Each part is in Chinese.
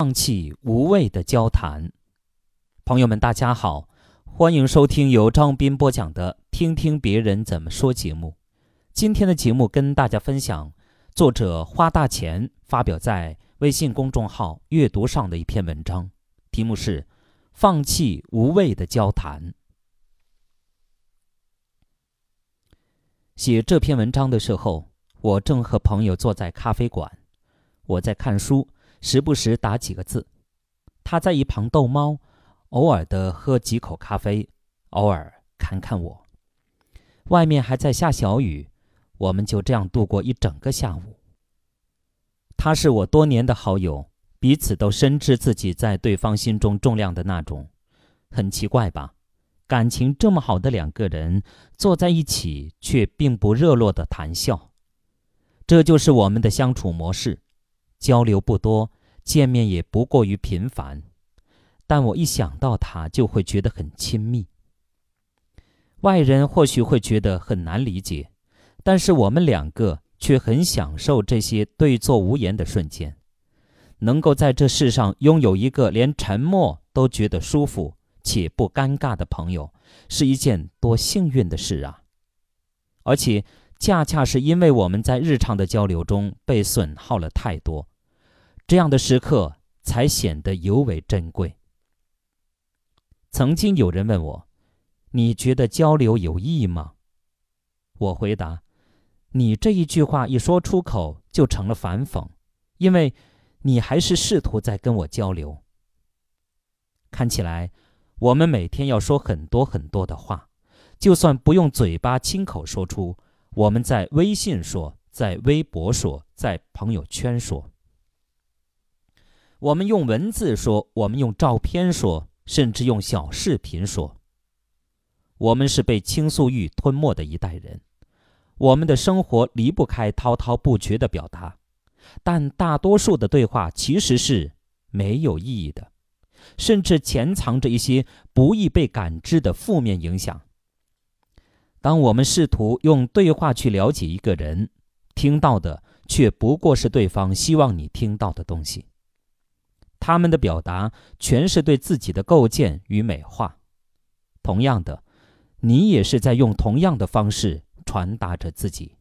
放弃无谓的交谈。朋友们，大家好，欢迎收听由张斌播讲的《听听别人怎么说》节目。今天的节目跟大家分享作者花大钱发表在微信公众号阅读上的一篇文章，题目是《放弃无谓的交谈》。写这篇文章的时候，我正和朋友坐在咖啡馆，我在看书。时不时打几个字，他在一旁逗猫，偶尔的喝几口咖啡，偶尔看看我。外面还在下小雨，我们就这样度过一整个下午。他是我多年的好友，彼此都深知自己在对方心中重量的那种。很奇怪吧？感情这么好的两个人坐在一起，却并不热络的谈笑。这就是我们的相处模式。交流不多，见面也不过于频繁，但我一想到他，就会觉得很亲密。外人或许会觉得很难理解，但是我们两个却很享受这些对坐无言的瞬间。能够在这世上拥有一个连沉默都觉得舒服且不尴尬的朋友，是一件多幸运的事啊！而且，恰恰是因为我们在日常的交流中被损耗了太多。这样的时刻才显得尤为珍贵。曾经有人问我：“你觉得交流有意义吗？”我回答：“你这一句话一说出口就成了反讽，因为你还是试图在跟我交流。看起来，我们每天要说很多很多的话，就算不用嘴巴亲口说出，我们在微信说，在微博说，在朋友圈说。”我们用文字说，我们用照片说，甚至用小视频说。我们是被倾诉欲吞没的一代人，我们的生活离不开滔滔不绝的表达，但大多数的对话其实是没有意义的，甚至潜藏着一些不易被感知的负面影响。当我们试图用对话去了解一个人，听到的却不过是对方希望你听到的东西。他们的表达全是对自己的构建与美化。同样的，你也是在用同样的方式传达着自己。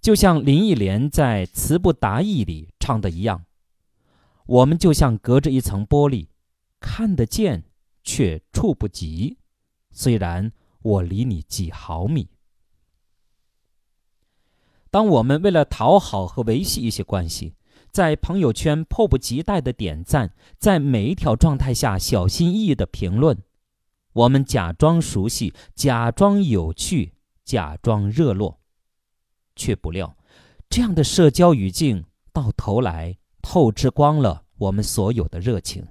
就像林忆莲在《词不达意》里唱的一样：“我们就像隔着一层玻璃，看得见却触不及。虽然我离你几毫米。”当我们为了讨好和维系一些关系，在朋友圈迫不及待的点赞，在每一条状态下小心翼翼的评论，我们假装熟悉，假装有趣，假装热络，却不料，这样的社交语境到头来透支光了我们所有的热情。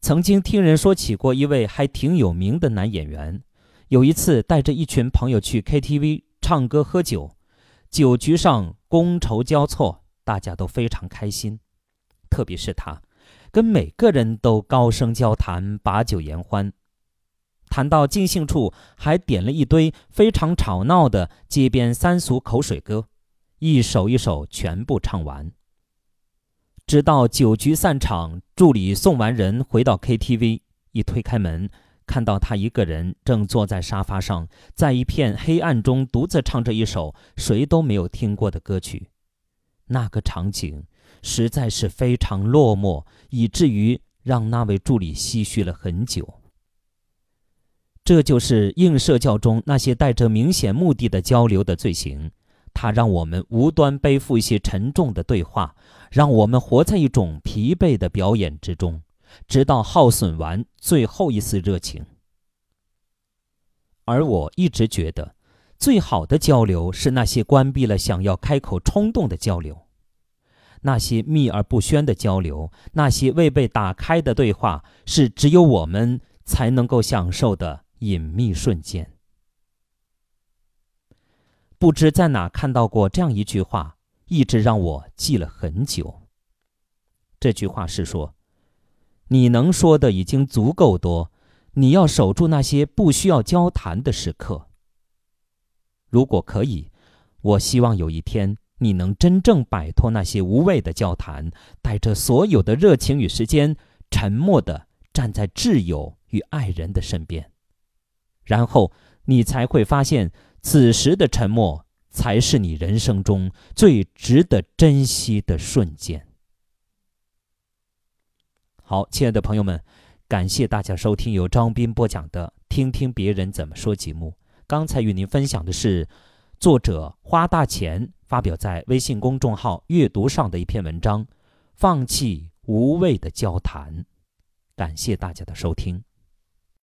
曾经听人说起过一位还挺有名的男演员，有一次带着一群朋友去 KTV 唱歌喝酒，酒局上觥筹交错。大家都非常开心，特别是他，跟每个人都高声交谈，把酒言欢。谈到尽兴处，还点了一堆非常吵闹的街边三俗口水歌，一首一首全部唱完。直到酒局散场，助理送完人回到 KTV，一推开门，看到他一个人正坐在沙发上，在一片黑暗中独自唱着一首谁都没有听过的歌曲。那个场景实在是非常落寞，以至于让那位助理唏嘘了很久。这就是映射教中那些带着明显目的的交流的罪行，它让我们无端背负一些沉重的对话，让我们活在一种疲惫的表演之中，直到耗损完最后一丝热情。而我一直觉得。最好的交流是那些关闭了想要开口冲动的交流，那些秘而不宣的交流，那些未被打开的对话，是只有我们才能够享受的隐秘瞬间。不知在哪看到过这样一句话，一直让我记了很久。这句话是说：“你能说的已经足够多，你要守住那些不需要交谈的时刻。”如果可以，我希望有一天你能真正摆脱那些无谓的交谈，带着所有的热情与时间，沉默地站在挚友与爱人的身边。然后你才会发现，此时的沉默才是你人生中最值得珍惜的瞬间。好，亲爱的朋友们，感谢大家收听由张斌播讲的《听听别人怎么说》节目。刚才与您分享的是作者花大钱发表在微信公众号“阅读”上的一篇文章，《放弃无谓的交谈》。感谢大家的收听。